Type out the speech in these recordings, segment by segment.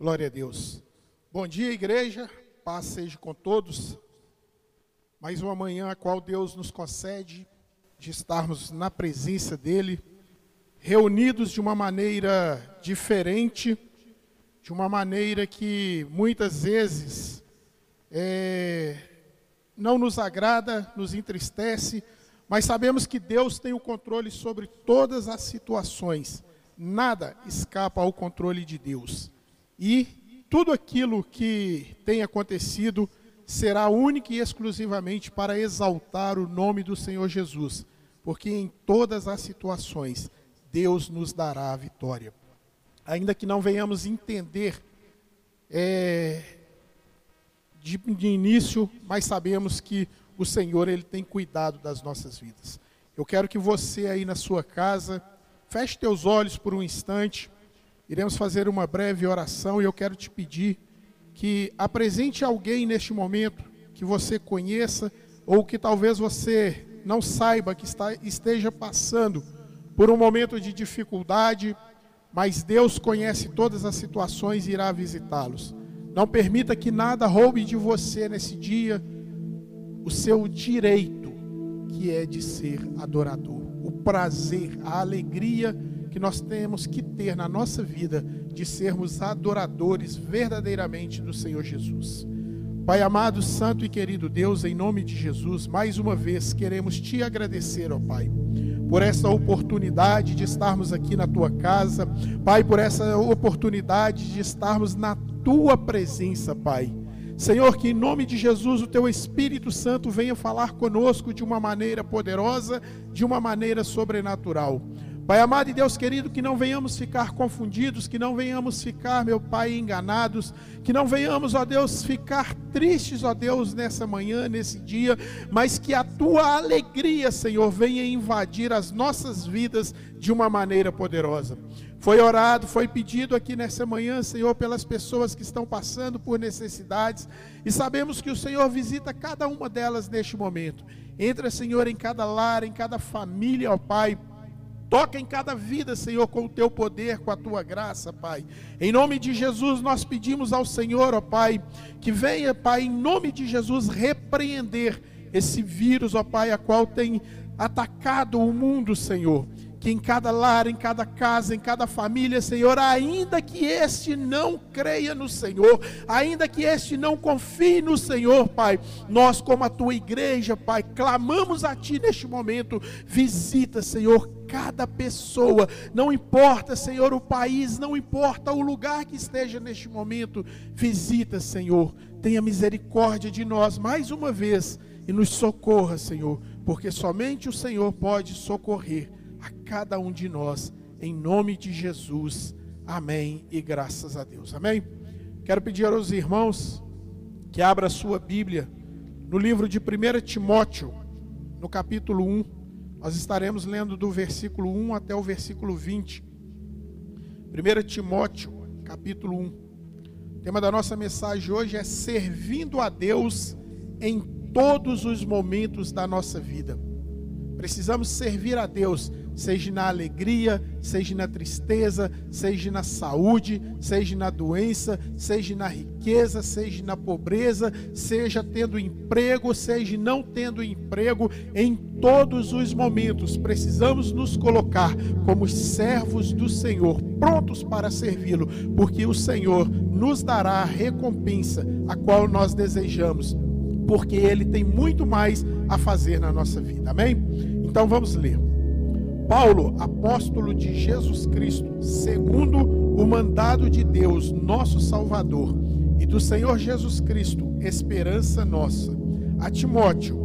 Glória a Deus. Bom dia, igreja. Paz seja com todos. Mais uma manhã a qual Deus nos concede de estarmos na presença dEle, reunidos de uma maneira diferente, de uma maneira que muitas vezes é, não nos agrada, nos entristece, mas sabemos que Deus tem o controle sobre todas as situações. Nada escapa ao controle de Deus. E tudo aquilo que tem acontecido será única e exclusivamente para exaltar o nome do Senhor Jesus, porque em todas as situações Deus nos dará a vitória. Ainda que não venhamos entender é, de, de início, mas sabemos que o Senhor ele tem cuidado das nossas vidas. Eu quero que você aí na sua casa feche teus olhos por um instante. Iremos fazer uma breve oração e eu quero te pedir que apresente alguém neste momento que você conheça ou que talvez você não saiba que está, esteja passando por um momento de dificuldade, mas Deus conhece todas as situações e irá visitá-los. Não permita que nada roube de você nesse dia o seu direito, que é de ser adorador, o prazer, a alegria que nós temos que ter na nossa vida de sermos adoradores verdadeiramente do Senhor Jesus. Pai amado, santo e querido Deus, em nome de Jesus, mais uma vez queremos te agradecer, ó Pai, por essa oportunidade de estarmos aqui na tua casa, Pai, por essa oportunidade de estarmos na tua presença, Pai. Senhor, que em nome de Jesus o teu Espírito Santo venha falar conosco de uma maneira poderosa, de uma maneira sobrenatural. Pai amado e Deus querido, que não venhamos ficar confundidos, que não venhamos ficar, meu Pai, enganados, que não venhamos, ó Deus, ficar tristes, ó Deus, nessa manhã, nesse dia, mas que a tua alegria, Senhor, venha invadir as nossas vidas de uma maneira poderosa. Foi orado, foi pedido aqui nessa manhã, Senhor, pelas pessoas que estão passando por necessidades, e sabemos que o Senhor visita cada uma delas neste momento. Entra, Senhor, em cada lar, em cada família, ó Pai Toca em cada vida, Senhor, com o teu poder, com a tua graça, Pai. Em nome de Jesus, nós pedimos ao Senhor, ó Pai, que venha, Pai, em nome de Jesus, repreender esse vírus, ó Pai, a qual tem atacado o mundo, Senhor que em cada lar, em cada casa, em cada família, Senhor, ainda que este não creia no Senhor, ainda que este não confie no Senhor, Pai, nós, como a tua igreja, Pai, clamamos a Ti neste momento, visita, Senhor, cada pessoa, não importa, Senhor, o país, não importa o lugar que esteja neste momento, visita, Senhor, tenha misericórdia de nós mais uma vez e nos socorra, Senhor, porque somente o Senhor pode socorrer a cada um de nós, em nome de Jesus. Amém e graças a Deus. Amém. Quero pedir aos irmãos que abra a sua Bíblia no livro de 1 Timóteo, no capítulo 1. Nós estaremos lendo do versículo 1 até o versículo 20. 1 Timóteo, capítulo 1. O tema da nossa mensagem hoje é servindo a Deus em todos os momentos da nossa vida. Precisamos servir a Deus seja na alegria, seja na tristeza, seja na saúde, seja na doença, seja na riqueza, seja na pobreza, seja tendo emprego, seja não tendo emprego, em todos os momentos precisamos nos colocar como servos do Senhor, prontos para servi-lo, porque o Senhor nos dará a recompensa a qual nós desejamos, porque ele tem muito mais a fazer na nossa vida. Amém? Então vamos ler. Paulo, apóstolo de Jesus Cristo, segundo o mandado de Deus, nosso Salvador, e do Senhor Jesus Cristo, esperança nossa. A Timóteo,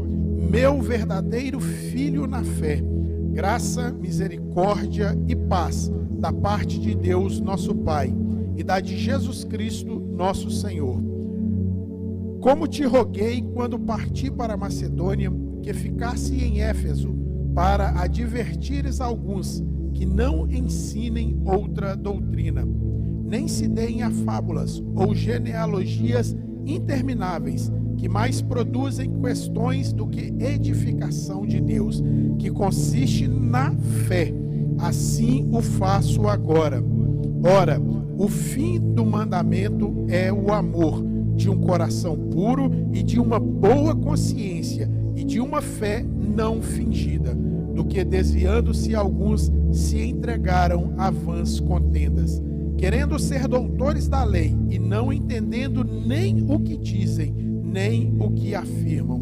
meu verdadeiro filho na fé, graça, misericórdia e paz da parte de Deus, nosso Pai, e da de Jesus Cristo, nosso Senhor. Como te roguei quando parti para Macedônia, que ficasse em Éfeso, para advertires alguns que não ensinem outra doutrina, nem se deem a fábulas ou genealogias intermináveis, que mais produzem questões do que edificação de Deus, que consiste na fé. Assim o faço agora. Ora, o fim do mandamento é o amor de um coração puro e de uma boa consciência de uma fé não fingida, do que desviando-se alguns se entregaram a vãs contendas, querendo ser doutores da lei e não entendendo nem o que dizem, nem o que afirmam.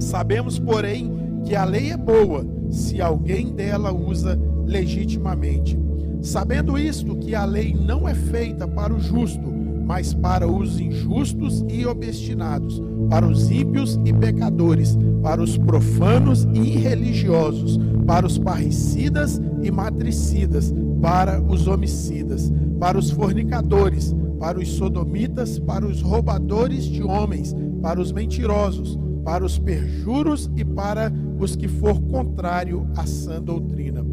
Sabemos, porém, que a lei é boa se alguém dela usa legitimamente. Sabendo isto, que a lei não é feita para o justo, mas para os injustos e obstinados, para os ímpios e pecadores, para os profanos e irreligiosos, para os parricidas e matricidas, para os homicidas, para os fornicadores, para os sodomitas, para os roubadores de homens, para os mentirosos, para os perjuros e para os que for contrário à sã doutrina.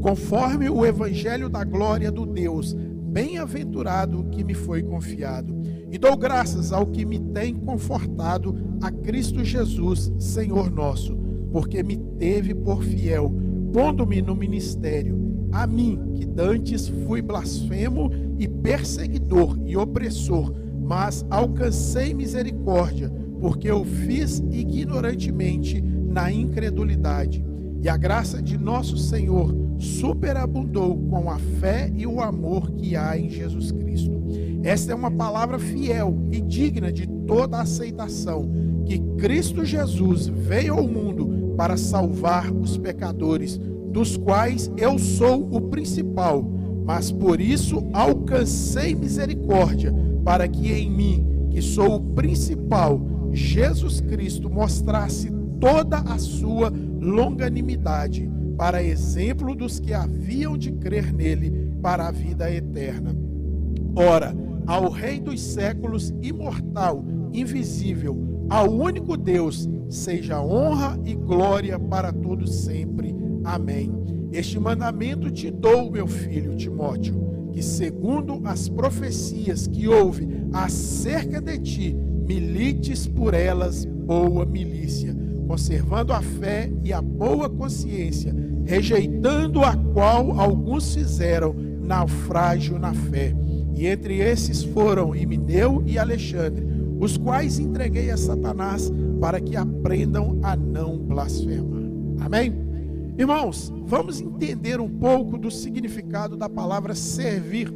Conforme o evangelho da glória do Deus bem-aventurado que me foi confiado. E dou graças ao que me tem confortado, a Cristo Jesus, Senhor nosso, porque me teve por fiel, pondo-me no ministério, a mim, que dantes fui blasfemo e perseguidor e opressor, mas alcancei misericórdia, porque eu fiz ignorantemente na incredulidade. E a graça de nosso Senhor superabundou com a fé e o amor que há em Jesus Cristo. Esta é uma palavra fiel e digna de toda aceitação, que Cristo Jesus veio ao mundo para salvar os pecadores, dos quais eu sou o principal, mas por isso alcancei misericórdia, para que em mim, que sou o principal, Jesus Cristo mostrasse toda a sua longanimidade para exemplo dos que haviam de crer nele para a vida eterna. Ora, ao Rei dos séculos, imortal, invisível, ao único Deus, seja honra e glória para todos sempre. Amém. Este mandamento te dou, meu filho Timóteo, que segundo as profecias que houve acerca de ti, milites por elas boa milícia conservando a fé e a boa consciência, rejeitando a qual alguns fizeram naufrágio na fé. E entre esses foram Emineu e Alexandre, os quais entreguei a Satanás para que aprendam a não blasfemar. Amém? Irmãos, vamos entender um pouco do significado da palavra servir.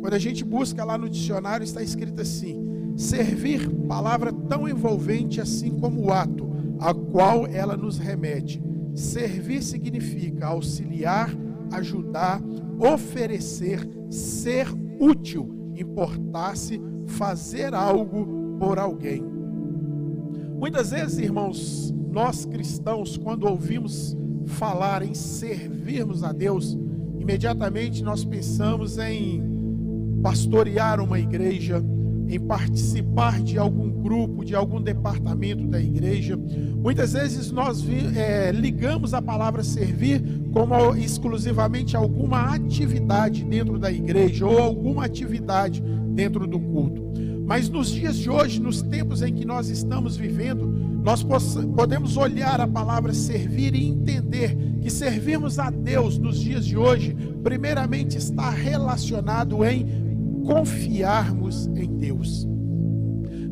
Quando a gente busca lá no dicionário, está escrito assim: servir, palavra tão envolvente assim como o ato, a qual ela nos remete. Servir significa auxiliar, ajudar, oferecer, ser útil, importar-se, fazer algo por alguém. Muitas vezes, irmãos, nós cristãos, quando ouvimos falar em servirmos a Deus, imediatamente nós pensamos em pastorear uma igreja, em participar de algum grupo, de algum departamento da igreja. Muitas vezes nós é, ligamos a palavra servir como exclusivamente alguma atividade dentro da igreja ou alguma atividade dentro do culto. Mas nos dias de hoje, nos tempos em que nós estamos vivendo, nós podemos olhar a palavra servir e entender que servirmos a Deus nos dias de hoje, primeiramente está relacionado em confiarmos em Deus.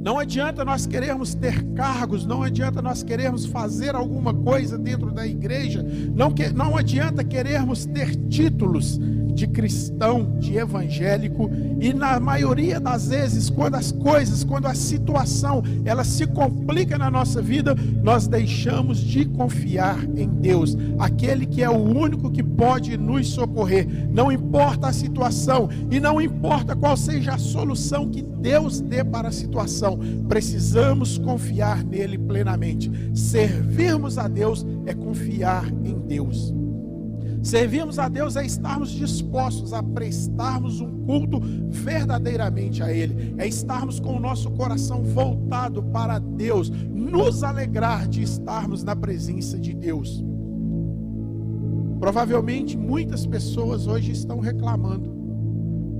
Não adianta nós querermos ter cargos, não adianta nós querermos fazer alguma coisa dentro da igreja, não, que, não adianta querermos ter títulos, de cristão, de evangélico, e na maioria das vezes, quando as coisas, quando a situação, ela se complica na nossa vida, nós deixamos de confiar em Deus, aquele que é o único que pode nos socorrer. Não importa a situação e não importa qual seja a solução que Deus dê para a situação, precisamos confiar nele plenamente. Servirmos a Deus é confiar em Deus. Servirmos a Deus é estarmos dispostos a prestarmos um culto verdadeiramente a Ele, é estarmos com o nosso coração voltado para Deus, nos alegrar de estarmos na presença de Deus. Provavelmente muitas pessoas hoje estão reclamando,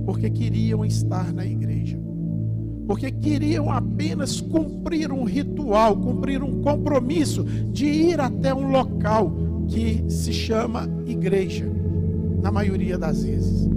porque queriam estar na igreja, porque queriam apenas cumprir um ritual, cumprir um compromisso de ir até um local que se chama igreja, na maioria das vezes.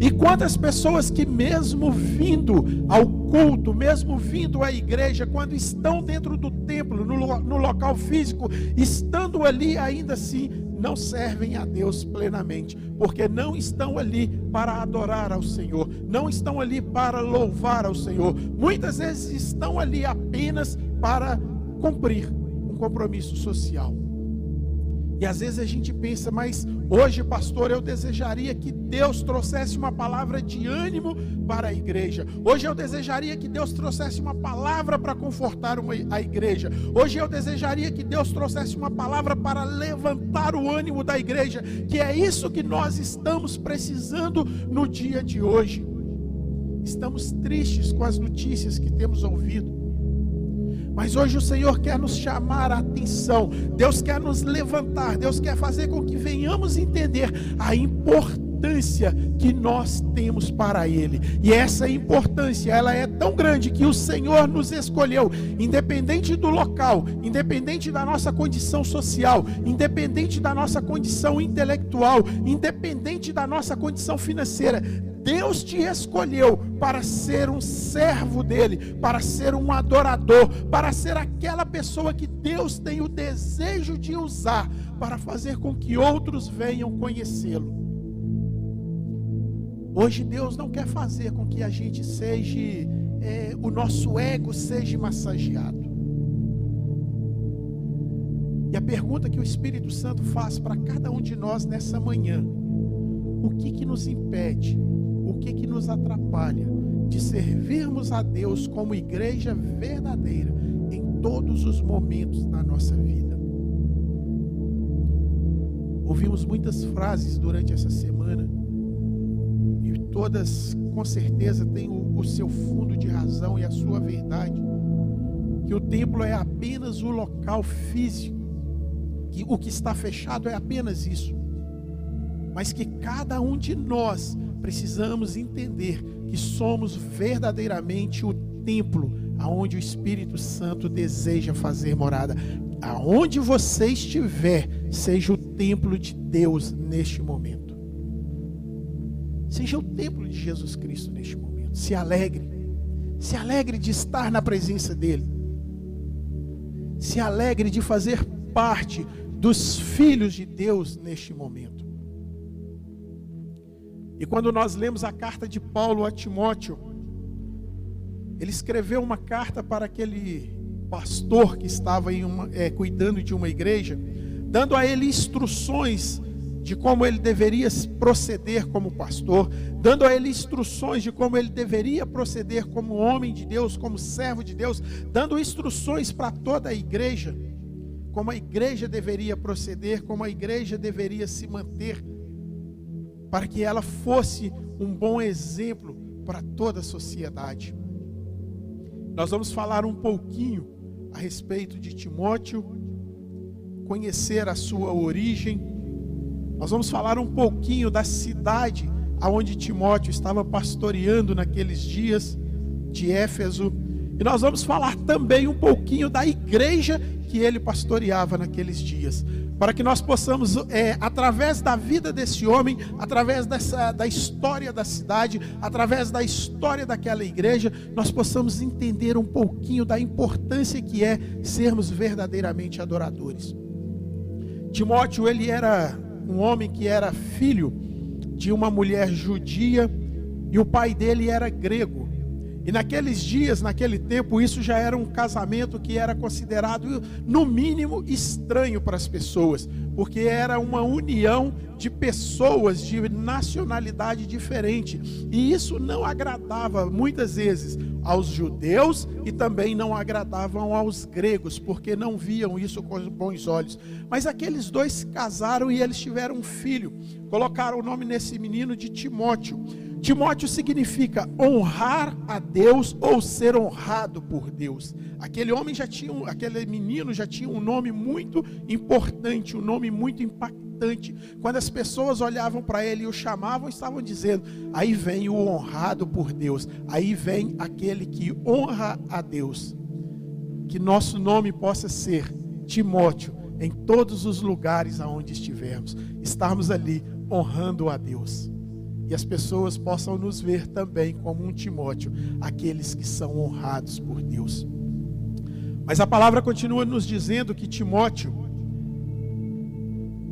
E quantas pessoas que, mesmo vindo ao culto, mesmo vindo à igreja, quando estão dentro do templo, no, no local físico, estando ali, ainda assim, não servem a Deus plenamente, porque não estão ali para adorar ao Senhor, não estão ali para louvar ao Senhor, muitas vezes estão ali apenas para cumprir um compromisso social. E às vezes a gente pensa, mas hoje, pastor, eu desejaria que Deus trouxesse uma palavra de ânimo para a igreja. Hoje eu desejaria que Deus trouxesse uma palavra para confortar uma, a igreja. Hoje eu desejaria que Deus trouxesse uma palavra para levantar o ânimo da igreja, que é isso que nós estamos precisando no dia de hoje. Estamos tristes com as notícias que temos ouvido. Mas hoje o Senhor quer nos chamar a atenção, Deus quer nos levantar, Deus quer fazer com que venhamos entender a importância que nós temos para Ele. E essa importância, ela é tão grande que o Senhor nos escolheu, independente do local, independente da nossa condição social, independente da nossa condição intelectual, independente da nossa condição financeira. Deus te escolheu para ser um servo dele, para ser um adorador, para ser aquela pessoa que Deus tem o desejo de usar para fazer com que outros venham conhecê-lo. Hoje Deus não quer fazer com que a gente seja, é, o nosso ego seja massageado. E a pergunta que o Espírito Santo faz para cada um de nós nessa manhã: o que, que nos impede que que nos atrapalha de servirmos a Deus como igreja verdadeira em todos os momentos da nossa vida. Ouvimos muitas frases durante essa semana e todas com certeza têm o, o seu fundo de razão e a sua verdade. Que o templo é apenas o local físico, que o que está fechado é apenas isso mas que cada um de nós precisamos entender que somos verdadeiramente o templo aonde o Espírito Santo deseja fazer morada. Aonde você estiver, seja o templo de Deus neste momento. Seja o templo de Jesus Cristo neste momento. Se alegre. Se alegre de estar na presença dele. Se alegre de fazer parte dos filhos de Deus neste momento. E quando nós lemos a carta de Paulo a Timóteo, ele escreveu uma carta para aquele pastor que estava uma, é, cuidando de uma igreja, dando a ele instruções de como ele deveria proceder como pastor, dando a ele instruções de como ele deveria proceder como homem de Deus, como servo de Deus, dando instruções para toda a igreja, como a igreja deveria proceder, como a igreja deveria se manter para que ela fosse um bom exemplo para toda a sociedade. Nós vamos falar um pouquinho a respeito de Timóteo, conhecer a sua origem. Nós vamos falar um pouquinho da cidade aonde Timóteo estava pastoreando naqueles dias de Éfeso. E nós vamos falar também um pouquinho da igreja que ele pastoreava naqueles dias para que nós possamos, é, através da vida desse homem, através dessa, da história da cidade, através da história daquela igreja, nós possamos entender um pouquinho da importância que é sermos verdadeiramente adoradores. Timóteo, ele era um homem que era filho de uma mulher judia e o pai dele era grego. E naqueles dias, naquele tempo, isso já era um casamento que era considerado, no mínimo, estranho para as pessoas, porque era uma união de pessoas de nacionalidade diferente. E isso não agradava muitas vezes aos judeus e também não agradavam aos gregos, porque não viam isso com bons olhos. Mas aqueles dois casaram e eles tiveram um filho. Colocaram o nome nesse menino de Timóteo. Timóteo significa honrar a Deus ou ser honrado por Deus. Aquele homem já tinha, aquele menino já tinha um nome muito importante, um nome muito impactante. Quando as pessoas olhavam para ele e o chamavam, estavam dizendo: aí vem o honrado por Deus, aí vem aquele que honra a Deus. Que nosso nome possa ser Timóteo em todos os lugares aonde estivermos, estarmos ali honrando a Deus e as pessoas possam nos ver também como um Timóteo, aqueles que são honrados por Deus. Mas a palavra continua nos dizendo que Timóteo,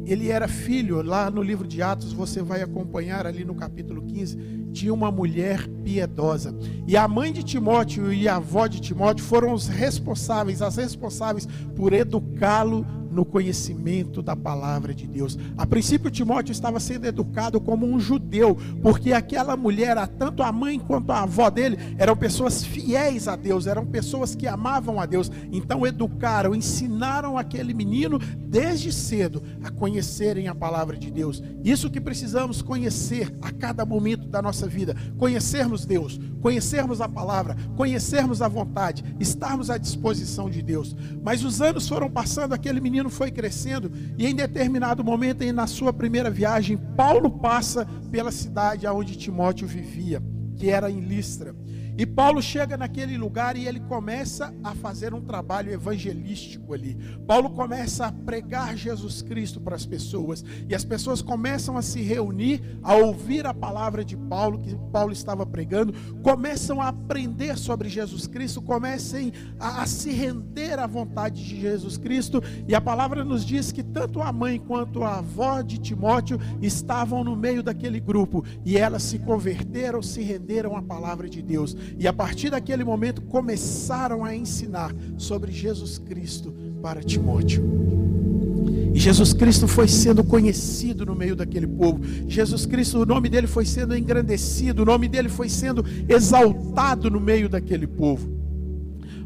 ele era filho, lá no livro de Atos, você vai acompanhar ali no capítulo 15, de uma mulher piedosa. E a mãe de Timóteo e a avó de Timóteo foram os responsáveis, as responsáveis por educá-lo no conhecimento da palavra de Deus. A princípio, Timóteo estava sendo educado como um judeu, porque aquela mulher, tanto a mãe quanto a avó dele, eram pessoas fiéis a Deus, eram pessoas que amavam a Deus. Então, educaram, ensinaram aquele menino desde cedo a conhecerem a palavra de Deus. Isso que precisamos conhecer a cada momento da nossa vida: conhecermos Deus, conhecermos a palavra, conhecermos a vontade, estarmos à disposição de Deus. Mas os anos foram passando, aquele menino foi crescendo e em determinado momento, na sua primeira viagem, Paulo passa pela cidade onde Timóteo vivia, que era em Listra. E Paulo chega naquele lugar e ele começa a fazer um trabalho evangelístico ali. Paulo começa a pregar Jesus Cristo para as pessoas. E as pessoas começam a se reunir, a ouvir a palavra de Paulo, que Paulo estava pregando, começam a aprender sobre Jesus Cristo, comecem a, a se render à vontade de Jesus Cristo. E a palavra nos diz que tanto a mãe quanto a avó de Timóteo estavam no meio daquele grupo. E elas se converteram, se renderam à palavra de Deus. E a partir daquele momento começaram a ensinar sobre Jesus Cristo para Timóteo. E Jesus Cristo foi sendo conhecido no meio daquele povo. Jesus Cristo, o nome dele foi sendo engrandecido, o nome dele foi sendo exaltado no meio daquele povo.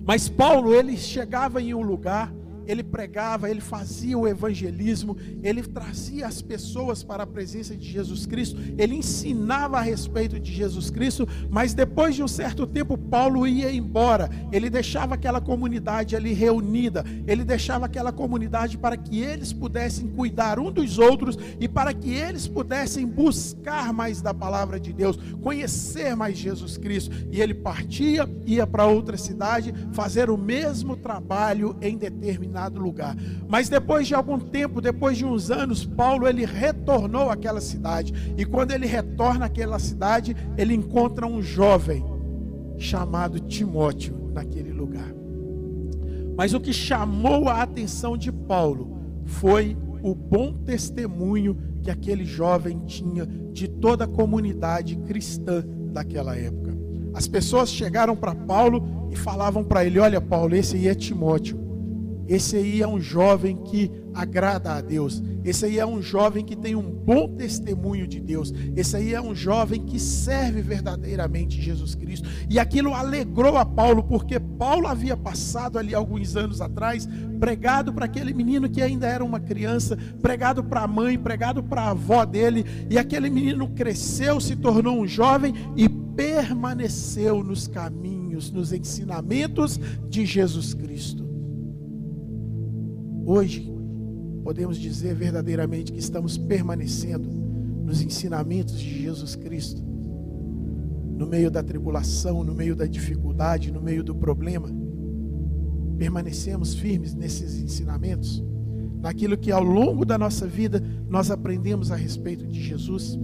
Mas Paulo, ele chegava em um lugar ele pregava, ele fazia o evangelismo, ele trazia as pessoas para a presença de Jesus Cristo, ele ensinava a respeito de Jesus Cristo, mas depois de um certo tempo, Paulo ia embora, ele deixava aquela comunidade ali reunida, ele deixava aquela comunidade para que eles pudessem cuidar um dos outros e para que eles pudessem buscar mais da palavra de Deus, conhecer mais Jesus Cristo, e ele partia, ia para outra cidade, fazer o mesmo trabalho em determinado determinado lugar. Mas depois de algum tempo, depois de uns anos, Paulo ele retornou àquela cidade. E quando ele retorna àquela cidade, ele encontra um jovem chamado Timóteo naquele lugar. Mas o que chamou a atenção de Paulo foi o bom testemunho que aquele jovem tinha de toda a comunidade cristã daquela época. As pessoas chegaram para Paulo e falavam para ele: Olha, Paulo, esse aí é Timóteo. Esse aí é um jovem que agrada a Deus. Esse aí é um jovem que tem um bom testemunho de Deus. Esse aí é um jovem que serve verdadeiramente Jesus Cristo. E aquilo alegrou a Paulo, porque Paulo havia passado ali alguns anos atrás, pregado para aquele menino que ainda era uma criança, pregado para a mãe, pregado para a avó dele, e aquele menino cresceu, se tornou um jovem e permaneceu nos caminhos, nos ensinamentos de Jesus Cristo. Hoje, podemos dizer verdadeiramente que estamos permanecendo nos ensinamentos de Jesus Cristo, no meio da tribulação, no meio da dificuldade, no meio do problema. Permanecemos firmes nesses ensinamentos, naquilo que ao longo da nossa vida nós aprendemos a respeito de Jesus.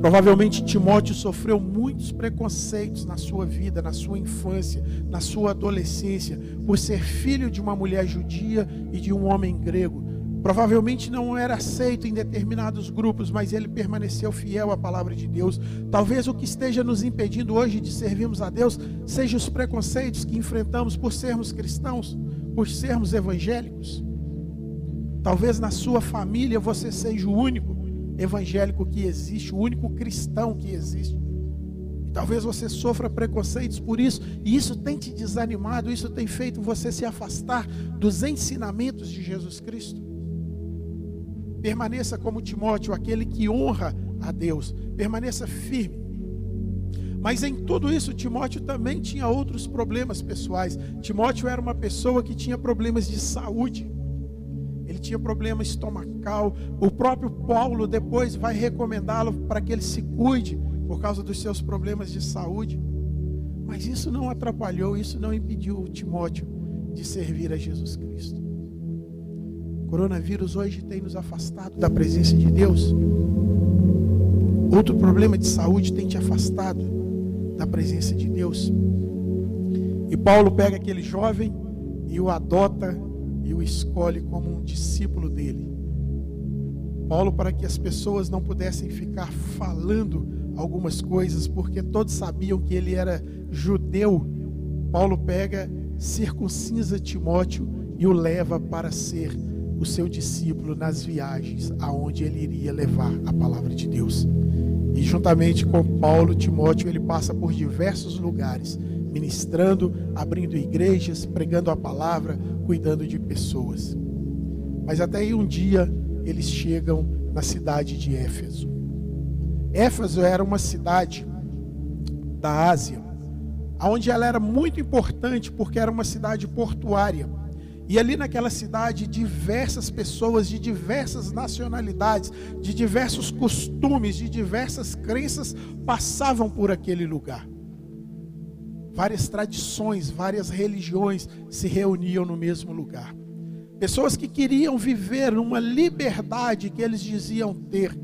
Provavelmente Timóteo sofreu muitos preconceitos na sua vida, na sua infância, na sua adolescência, por ser filho de uma mulher judia e de um homem grego. Provavelmente não era aceito em determinados grupos, mas ele permaneceu fiel à palavra de Deus. Talvez o que esteja nos impedindo hoje de servirmos a Deus seja os preconceitos que enfrentamos por sermos cristãos, por sermos evangélicos. Talvez na sua família você seja o único evangélico que existe, o único cristão que existe. E talvez você sofra preconceitos por isso, e isso tem te desanimado, isso tem feito você se afastar dos ensinamentos de Jesus Cristo. Permaneça como Timóteo, aquele que honra a Deus, permaneça firme. Mas em tudo isso, Timóteo também tinha outros problemas pessoais. Timóteo era uma pessoa que tinha problemas de saúde ele tinha problema estomacal. O próprio Paulo depois vai recomendá-lo para que ele se cuide por causa dos seus problemas de saúde. Mas isso não atrapalhou, isso não impediu Timóteo de servir a Jesus Cristo. O coronavírus hoje tem nos afastado da presença de Deus. Outro problema de saúde tem te afastado da presença de Deus. E Paulo pega aquele jovem e o adota e o escolhe como um discípulo dele. Paulo, para que as pessoas não pudessem ficar falando algumas coisas, porque todos sabiam que ele era judeu, Paulo pega, circuncisa Timóteo e o leva para ser o seu discípulo nas viagens aonde ele iria levar a palavra de Deus. E juntamente com Paulo, Timóteo, ele passa por diversos lugares, ministrando, abrindo igrejas, pregando a palavra, cuidando de pessoas. Mas até aí um dia eles chegam na cidade de Éfeso. Éfeso era uma cidade da Ásia, onde ela era muito importante porque era uma cidade portuária. E ali naquela cidade, diversas pessoas de diversas nacionalidades, de diversos costumes, de diversas crenças passavam por aquele lugar. Várias tradições, várias religiões se reuniam no mesmo lugar. Pessoas que queriam viver uma liberdade que eles diziam ter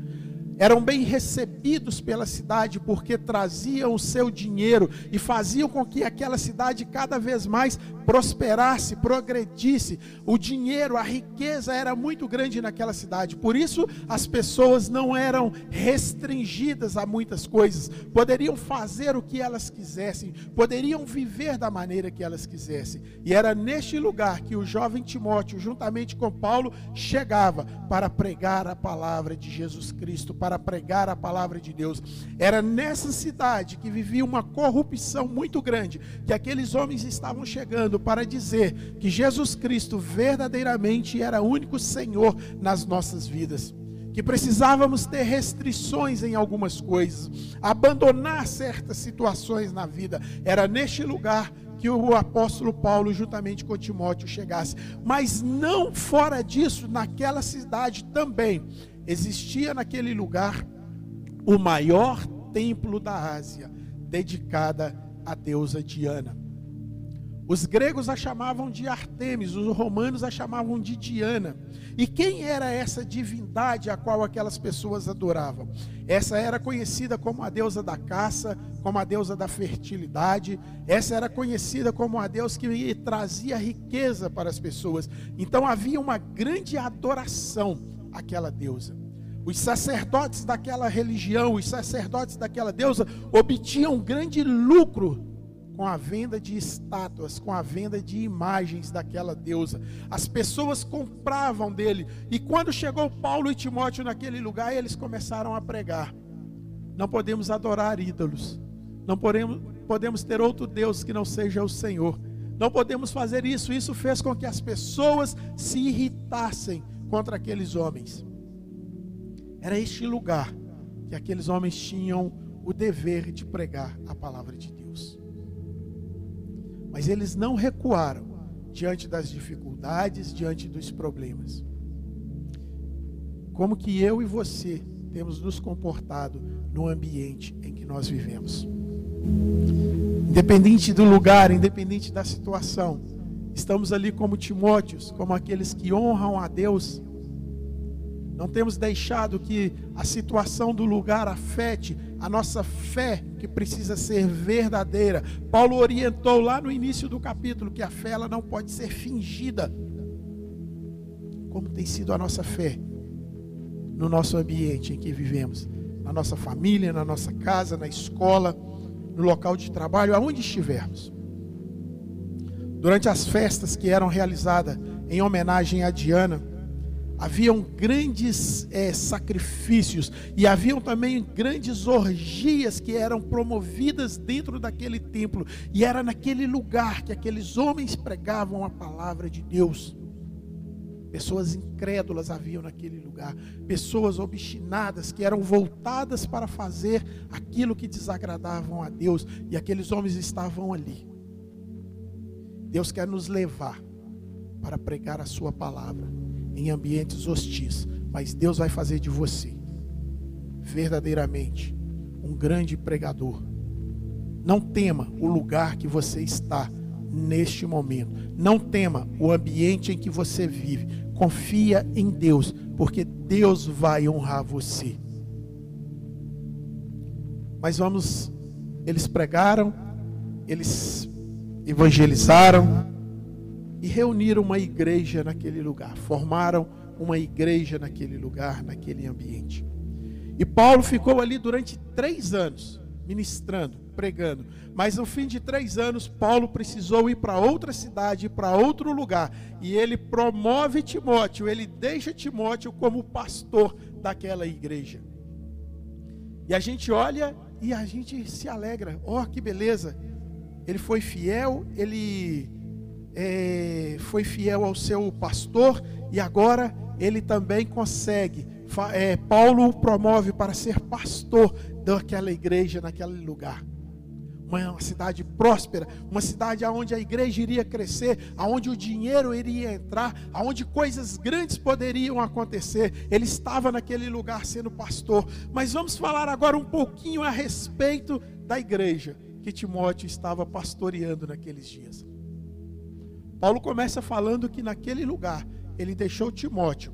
eram bem recebidos pela cidade porque traziam o seu dinheiro e faziam com que aquela cidade cada vez mais prosperasse, progredisse. O dinheiro, a riqueza era muito grande naquela cidade. Por isso as pessoas não eram restringidas a muitas coisas. Poderiam fazer o que elas quisessem, poderiam viver da maneira que elas quisessem. E era neste lugar que o jovem Timóteo, juntamente com Paulo, chegava para pregar a palavra de Jesus Cristo para pregar a palavra de Deus. Era nessa cidade que vivia uma corrupção muito grande, que aqueles homens estavam chegando para dizer que Jesus Cristo verdadeiramente era o único Senhor nas nossas vidas que precisávamos ter restrições em algumas coisas, abandonar certas situações na vida. Era neste lugar que o apóstolo Paulo, juntamente com Timóteo, chegasse. Mas não fora disso, naquela cidade também existia naquele lugar o maior templo da Ásia, dedicada à deusa Diana. Os gregos a chamavam de Artemis, os romanos a chamavam de Diana. E quem era essa divindade a qual aquelas pessoas adoravam? Essa era conhecida como a deusa da caça, como a deusa da fertilidade. Essa era conhecida como a deusa que trazia riqueza para as pessoas. Então havia uma grande adoração àquela deusa. Os sacerdotes daquela religião, os sacerdotes daquela deusa obtinham grande lucro com a venda de estátuas, com a venda de imagens daquela deusa. As pessoas compravam dele. E quando chegou Paulo e Timóteo naquele lugar, eles começaram a pregar. Não podemos adorar ídolos. Não podemos, podemos ter outro Deus que não seja o Senhor. Não podemos fazer isso. Isso fez com que as pessoas se irritassem contra aqueles homens. Era este lugar que aqueles homens tinham o dever de pregar a palavra de Deus. Mas eles não recuaram diante das dificuldades, diante dos problemas. Como que eu e você temos nos comportado no ambiente em que nós vivemos? Independente do lugar, independente da situação, estamos ali como Timóteos, como aqueles que honram a Deus não temos deixado que a situação do lugar afete a nossa fé, que precisa ser verdadeira. Paulo orientou lá no início do capítulo que a fé ela não pode ser fingida. Como tem sido a nossa fé no nosso ambiente em que vivemos, na nossa família, na nossa casa, na escola, no local de trabalho, aonde estivermos. Durante as festas que eram realizadas em homenagem a Diana, haviam grandes é, sacrifícios e haviam também grandes orgias que eram promovidas dentro daquele templo e era naquele lugar que aqueles homens pregavam a palavra de Deus. Pessoas incrédulas haviam naquele lugar, pessoas obstinadas que eram voltadas para fazer aquilo que desagradavam a Deus, e aqueles homens estavam ali. Deus quer nos levar para pregar a Sua palavra em ambientes hostis, mas Deus vai fazer de você verdadeiramente um grande pregador. Não tema o lugar que você está neste momento. Não tema o ambiente em que você vive. Confia em Deus, porque Deus vai honrar você. Mas vamos, eles pregaram, eles evangelizaram e reuniram uma igreja naquele lugar, formaram uma igreja naquele lugar, naquele ambiente. E Paulo ficou ali durante três anos, ministrando, pregando. Mas no fim de três anos, Paulo precisou ir para outra cidade, para outro lugar. E ele promove Timóteo, ele deixa Timóteo como pastor daquela igreja. E a gente olha e a gente se alegra. Oh, que beleza! Ele foi fiel, ele é, foi fiel ao seu pastor e agora ele também consegue. É, Paulo o promove para ser pastor daquela igreja, naquele lugar. Uma cidade próspera, uma cidade onde a igreja iria crescer, aonde o dinheiro iria entrar, aonde coisas grandes poderiam acontecer. Ele estava naquele lugar sendo pastor. Mas vamos falar agora um pouquinho a respeito da igreja que Timóteo estava pastoreando naqueles dias. Paulo começa falando que naquele lugar ele deixou Timóteo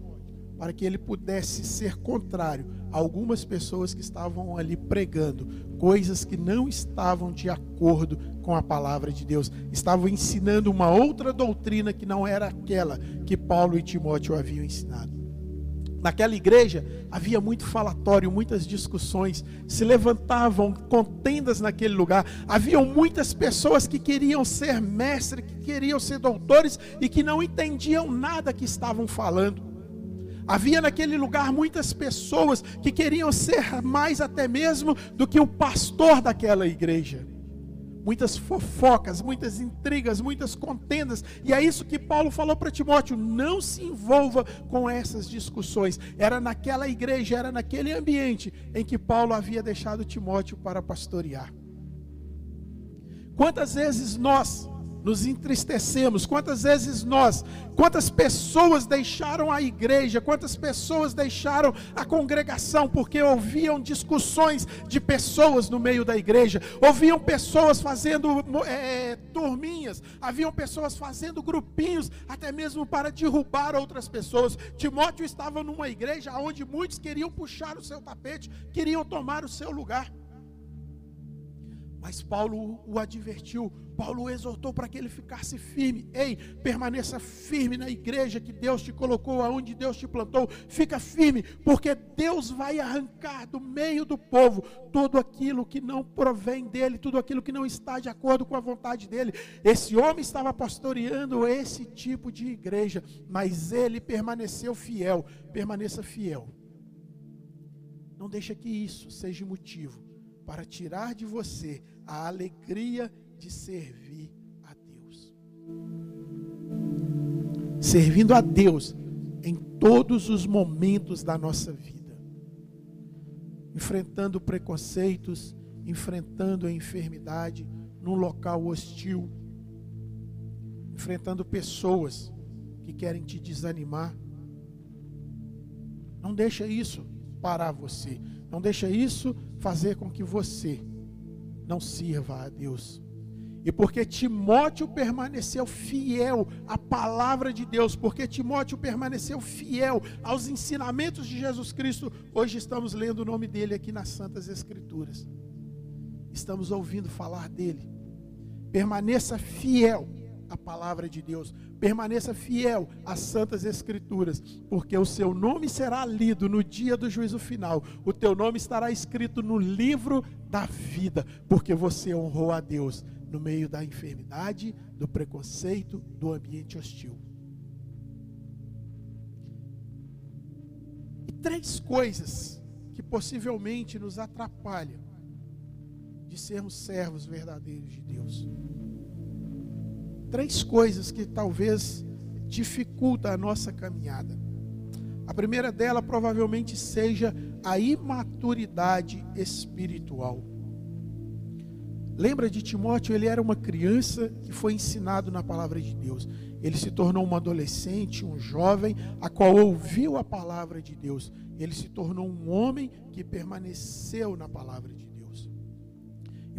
para que ele pudesse ser contrário a algumas pessoas que estavam ali pregando coisas que não estavam de acordo com a palavra de Deus, estavam ensinando uma outra doutrina que não era aquela que Paulo e Timóteo haviam ensinado. Naquela igreja havia muito falatório, muitas discussões, se levantavam contendas naquele lugar. Haviam muitas pessoas que queriam ser mestres, que queriam ser doutores e que não entendiam nada que estavam falando. Havia naquele lugar muitas pessoas que queriam ser mais até mesmo do que o pastor daquela igreja muitas fofocas, muitas intrigas, muitas contendas. E é isso que Paulo falou para Timóteo: não se envolva com essas discussões. Era naquela igreja, era naquele ambiente em que Paulo havia deixado Timóteo para pastorear. Quantas vezes nós nos entristecemos. Quantas vezes nós, quantas pessoas deixaram a igreja, quantas pessoas deixaram a congregação porque ouviam discussões de pessoas no meio da igreja, ouviam pessoas fazendo é, turminhas, haviam pessoas fazendo grupinhos, até mesmo para derrubar outras pessoas. Timóteo estava numa igreja onde muitos queriam puxar o seu tapete, queriam tomar o seu lugar. Mas Paulo o advertiu, Paulo o exortou para que ele ficasse firme. Ei, permaneça firme na igreja que Deus te colocou, aonde Deus te plantou. Fica firme, porque Deus vai arrancar do meio do povo tudo aquilo que não provém dele, tudo aquilo que não está de acordo com a vontade dele. Esse homem estava pastoreando esse tipo de igreja, mas ele permaneceu fiel. Permaneça fiel. Não deixa que isso seja motivo para tirar de você a alegria de servir a Deus. Servindo a Deus em todos os momentos da nossa vida. Enfrentando preconceitos, enfrentando a enfermidade num local hostil, enfrentando pessoas que querem te desanimar. Não deixa isso parar você. Não deixa isso fazer com que você não sirva a Deus. E porque Timóteo permaneceu fiel à palavra de Deus, porque Timóteo permaneceu fiel aos ensinamentos de Jesus Cristo, hoje estamos lendo o nome dele aqui nas Santas Escrituras. Estamos ouvindo falar dele. Permaneça fiel à palavra de Deus, permaneça fiel às Santas Escrituras, porque o seu nome será lido no dia do juízo final, o teu nome estará escrito no livro da vida, porque você honrou a Deus no meio da enfermidade, do preconceito, do ambiente hostil. E três coisas que possivelmente nos atrapalham de sermos servos verdadeiros de Deus. Três coisas que talvez dificultam a nossa caminhada. A primeira dela provavelmente seja a imaturidade espiritual. Lembra de Timóteo? Ele era uma criança que foi ensinado na palavra de Deus. Ele se tornou um adolescente, um jovem, a qual ouviu a palavra de Deus. Ele se tornou um homem que permaneceu na palavra de Deus.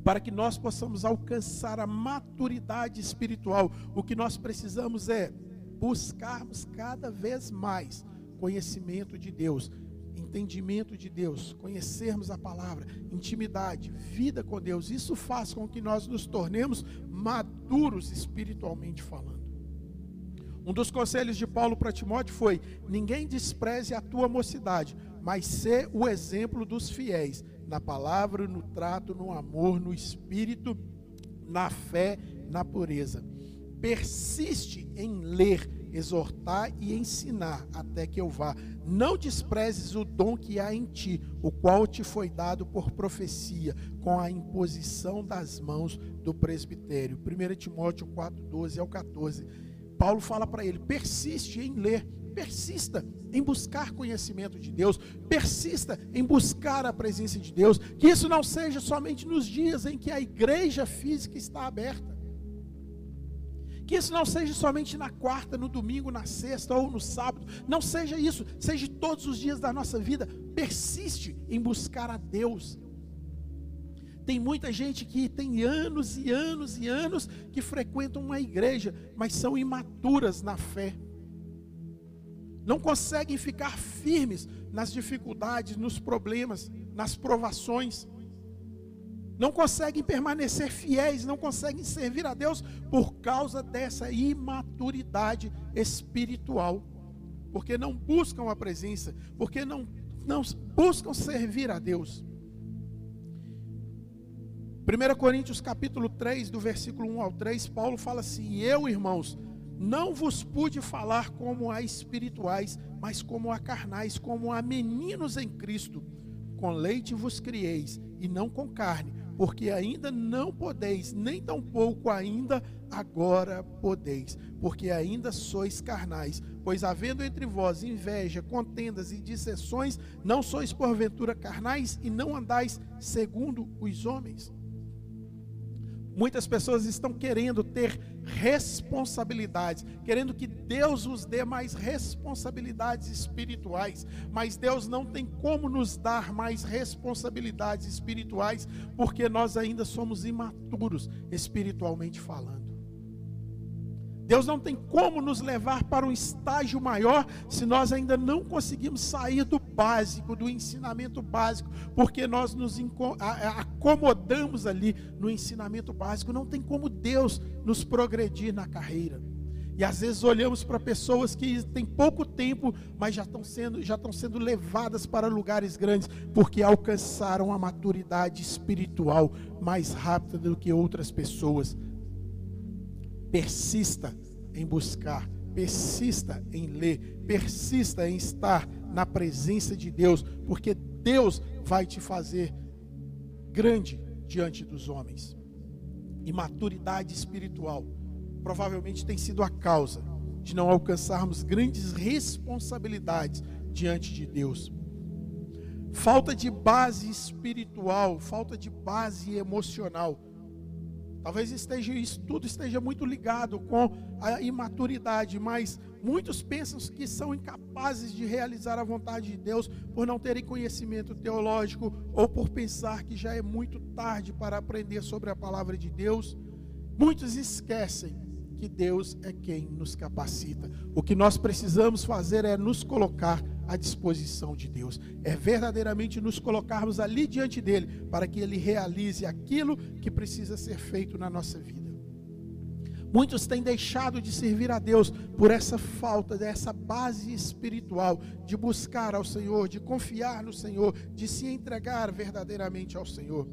Para que nós possamos alcançar a maturidade espiritual, o que nós precisamos é buscarmos cada vez mais conhecimento de Deus, entendimento de Deus, conhecermos a palavra, intimidade, vida com Deus, isso faz com que nós nos tornemos maduros espiritualmente falando. Um dos conselhos de Paulo para Timóteo foi: ninguém despreze a tua mocidade, mas sê o exemplo dos fiéis, na palavra, no trato, no amor, no espírito, na fé, na pureza. Persiste em ler, exortar e ensinar até que eu vá. Não desprezes o dom que há em ti, o qual te foi dado por profecia, com a imposição das mãos do presbitério. 1 Timóteo 4, 12 ao 14. Paulo fala para ele: persiste em ler, persista em buscar conhecimento de Deus, persista em buscar a presença de Deus, que isso não seja somente nos dias em que a igreja física está aberta. Que isso não seja somente na quarta, no domingo, na sexta ou no sábado. Não seja isso, seja todos os dias da nossa vida. Persiste em buscar a Deus. Tem muita gente que tem anos e anos e anos que frequentam uma igreja, mas são imaturas na fé. Não conseguem ficar firmes nas dificuldades, nos problemas, nas provações não conseguem permanecer fiéis, não conseguem servir a Deus por causa dessa imaturidade espiritual, porque não buscam a presença, porque não, não buscam servir a Deus. 1 Coríntios capítulo 3, do versículo 1 ao 3, Paulo fala assim: Eu, irmãos, não vos pude falar como a espirituais, mas como a carnais, como a meninos em Cristo. Com leite vos crieis, e não com carne porque ainda não podeis, nem tampouco ainda agora podeis, porque ainda sois carnais. Pois havendo entre vós inveja, contendas e dissensões, não sois porventura carnais e não andais segundo os homens. Muitas pessoas estão querendo ter responsabilidades, querendo que Deus os dê mais responsabilidades espirituais, mas Deus não tem como nos dar mais responsabilidades espirituais, porque nós ainda somos imaturos espiritualmente falando. Deus não tem como nos levar para um estágio maior se nós ainda não conseguimos sair do básico, do ensinamento básico, porque nós nos acomodamos ali no ensinamento básico. Não tem como Deus nos progredir na carreira. E às vezes olhamos para pessoas que têm pouco tempo, mas já estão sendo, já estão sendo levadas para lugares grandes, porque alcançaram a maturidade espiritual mais rápida do que outras pessoas. Persista em buscar, persista em ler, persista em estar na presença de Deus, porque Deus vai te fazer grande diante dos homens. E maturidade espiritual provavelmente tem sido a causa de não alcançarmos grandes responsabilidades diante de Deus. Falta de base espiritual, falta de base emocional Talvez esteja, isso tudo esteja muito ligado com a imaturidade, mas muitos pensam que são incapazes de realizar a vontade de Deus por não terem conhecimento teológico ou por pensar que já é muito tarde para aprender sobre a palavra de Deus. Muitos esquecem que Deus é quem nos capacita. O que nós precisamos fazer é nos colocar à disposição de Deus. É verdadeiramente nos colocarmos ali diante dele para que ele realize aquilo que precisa ser feito na nossa vida. Muitos têm deixado de servir a Deus por essa falta dessa base espiritual de buscar ao Senhor, de confiar no Senhor, de se entregar verdadeiramente ao Senhor.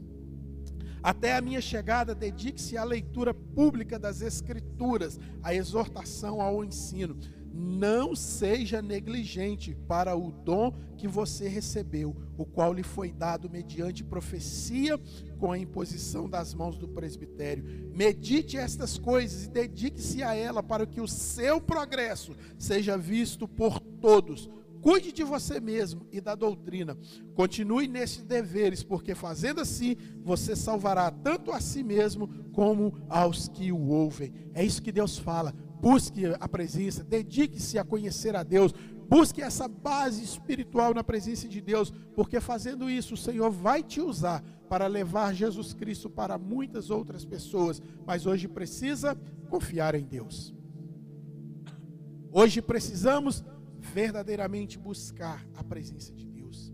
Até a minha chegada, dedique-se à leitura pública das Escrituras, à exortação, ao ensino. Não seja negligente para o dom que você recebeu, o qual lhe foi dado mediante profecia com a imposição das mãos do presbitério. Medite estas coisas e dedique-se a ela para que o seu progresso seja visto por todos Cuide de você mesmo e da doutrina. Continue nesses deveres, porque fazendo assim, você salvará tanto a si mesmo como aos que o ouvem. É isso que Deus fala. Busque a presença, dedique-se a conhecer a Deus, busque essa base espiritual na presença de Deus, porque fazendo isso, o Senhor vai te usar para levar Jesus Cristo para muitas outras pessoas, mas hoje precisa confiar em Deus. Hoje precisamos verdadeiramente buscar a presença de Deus.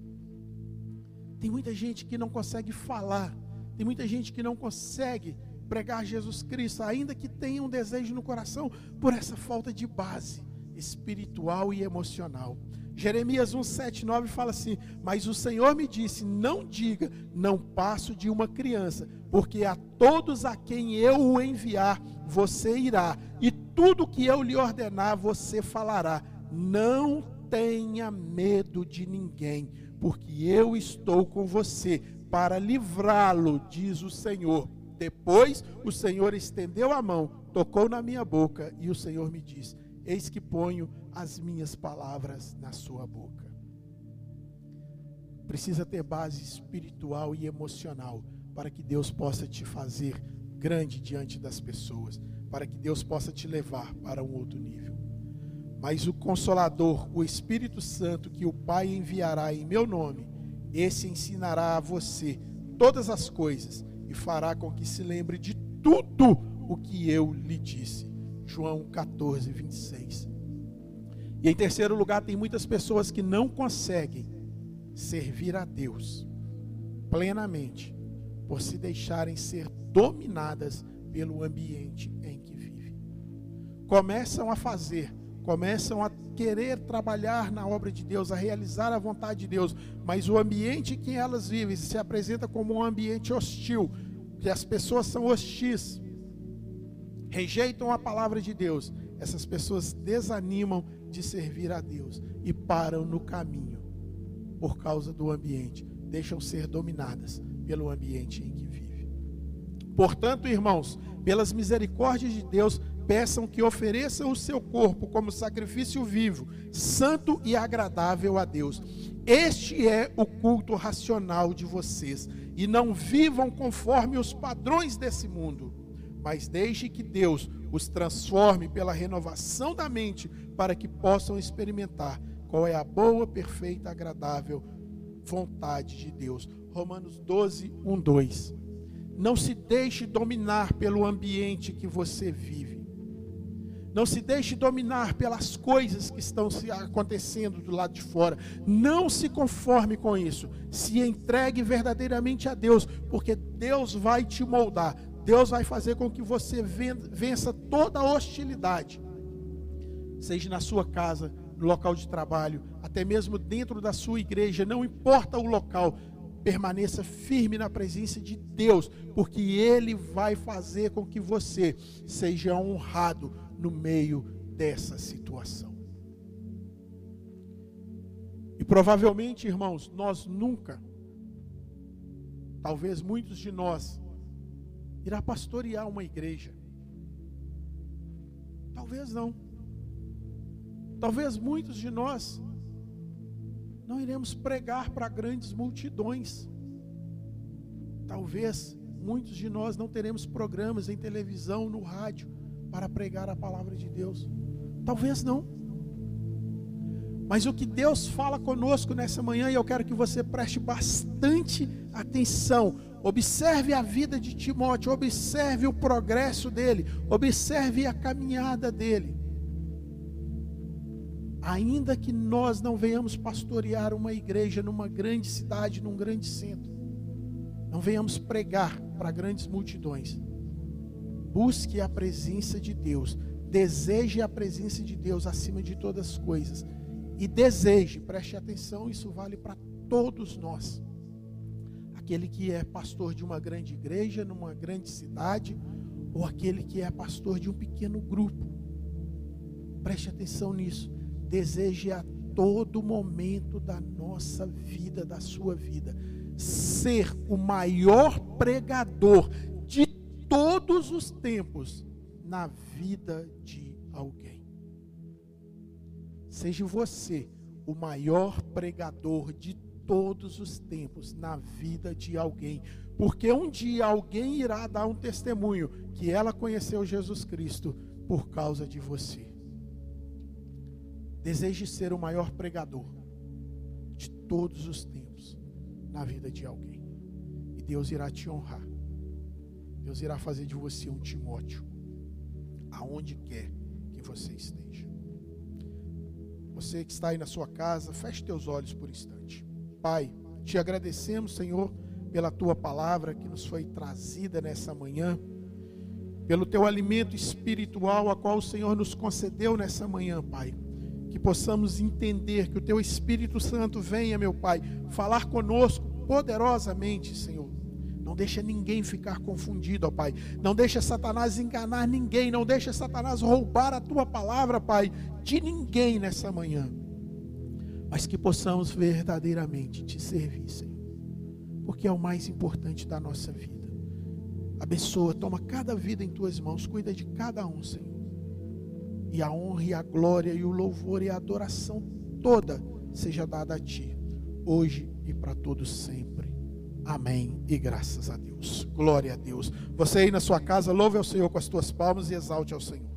Tem muita gente que não consegue falar, tem muita gente que não consegue pregar Jesus Cristo, ainda que tenha um desejo no coração, por essa falta de base espiritual e emocional. Jeremias 1, 7, 9 fala assim: Mas o Senhor me disse: Não diga, não passo de uma criança, porque a todos a quem eu o enviar, você irá, e tudo que eu lhe ordenar, você falará. Não tenha medo de ninguém, porque eu estou com você para livrá-lo, diz o Senhor. Depois o Senhor estendeu a mão, tocou na minha boca, e o Senhor me disse: Eis que ponho as minhas palavras na sua boca. Precisa ter base espiritual e emocional para que Deus possa te fazer grande diante das pessoas, para que Deus possa te levar para um outro nível. Mas o Consolador, o Espírito Santo, que o Pai enviará em meu nome, esse ensinará a você todas as coisas e fará com que se lembre de tudo o que eu lhe disse. João 14, 26. E em terceiro lugar, tem muitas pessoas que não conseguem servir a Deus plenamente por se deixarem ser dominadas pelo ambiente em que vivem. Começam a fazer, começam a querer trabalhar na obra de Deus, a realizar a vontade de Deus, mas o ambiente em que elas vivem se apresenta como um ambiente hostil, que as pessoas são hostis, rejeitam a palavra de Deus, essas pessoas desanimam de servir a Deus e param no caminho por causa do ambiente, deixam ser dominadas pelo ambiente em que vivem. Portanto, irmãos, pelas misericórdias de Deus, peçam que ofereçam o seu corpo como sacrifício vivo, santo e agradável a Deus. Este é o culto racional de vocês, e não vivam conforme os padrões desse mundo, mas deixe que Deus os transforme pela renovação da mente, para que possam experimentar qual é a boa, perfeita, agradável vontade de Deus. Romanos 12, 1, 2. Não se deixe dominar pelo ambiente que você vive. Não se deixe dominar pelas coisas que estão se acontecendo do lado de fora. Não se conforme com isso. Se entregue verdadeiramente a Deus, porque Deus vai te moldar. Deus vai fazer com que você vença toda a hostilidade. Seja na sua casa, no local de trabalho, até mesmo dentro da sua igreja, não importa o local, permaneça firme na presença de Deus, porque Ele vai fazer com que você seja honrado no meio dessa situação. E provavelmente, irmãos, nós nunca, talvez muitos de nós, irá pastorear uma igreja. Talvez não. Talvez muitos de nós não iremos pregar para grandes multidões. Talvez muitos de nós não teremos programas em televisão, no rádio para pregar a palavra de Deus? Talvez não. Mas o que Deus fala conosco nessa manhã, e eu quero que você preste bastante atenção. Observe a vida de Timóteo, observe o progresso dele, observe a caminhada dele. Ainda que nós não venhamos pastorear uma igreja numa grande cidade, num grande centro, não venhamos pregar para grandes multidões, Busque a presença de Deus. Deseje a presença de Deus acima de todas as coisas. E deseje, preste atenção, isso vale para todos nós. Aquele que é pastor de uma grande igreja, numa grande cidade, ou aquele que é pastor de um pequeno grupo. Preste atenção nisso. Deseje a todo momento da nossa vida, da sua vida, ser o maior pregador todos os tempos na vida de alguém. Seja você o maior pregador de todos os tempos na vida de alguém, porque um dia alguém irá dar um testemunho que ela conheceu Jesus Cristo por causa de você. Deseje ser o maior pregador de todos os tempos na vida de alguém, e Deus irá te honrar. Deus irá fazer de você um Timóteo, aonde quer que você esteja. Você que está aí na sua casa, feche teus olhos por um instante. Pai, Te agradecemos, Senhor, pela tua palavra que nos foi trazida nessa manhã, pelo teu alimento espiritual, a qual o Senhor nos concedeu nessa manhã, Pai. Que possamos entender que o teu Espírito Santo venha, meu Pai, falar conosco poderosamente, Senhor. Não deixa ninguém ficar confundido, ó Pai. Não deixa Satanás enganar ninguém. Não deixa Satanás roubar a tua palavra, Pai, de ninguém nessa manhã. Mas que possamos verdadeiramente te servir, Senhor. Porque é o mais importante da nossa vida. Abençoa, toma cada vida em tuas mãos, cuida de cada um, Senhor. E a honra e a glória e o louvor e a adoração toda seja dada a ti, hoje e para todos sempre. Amém. E graças a Deus. Glória a Deus. Você aí na sua casa, louve ao Senhor com as tuas palmas e exalte ao Senhor.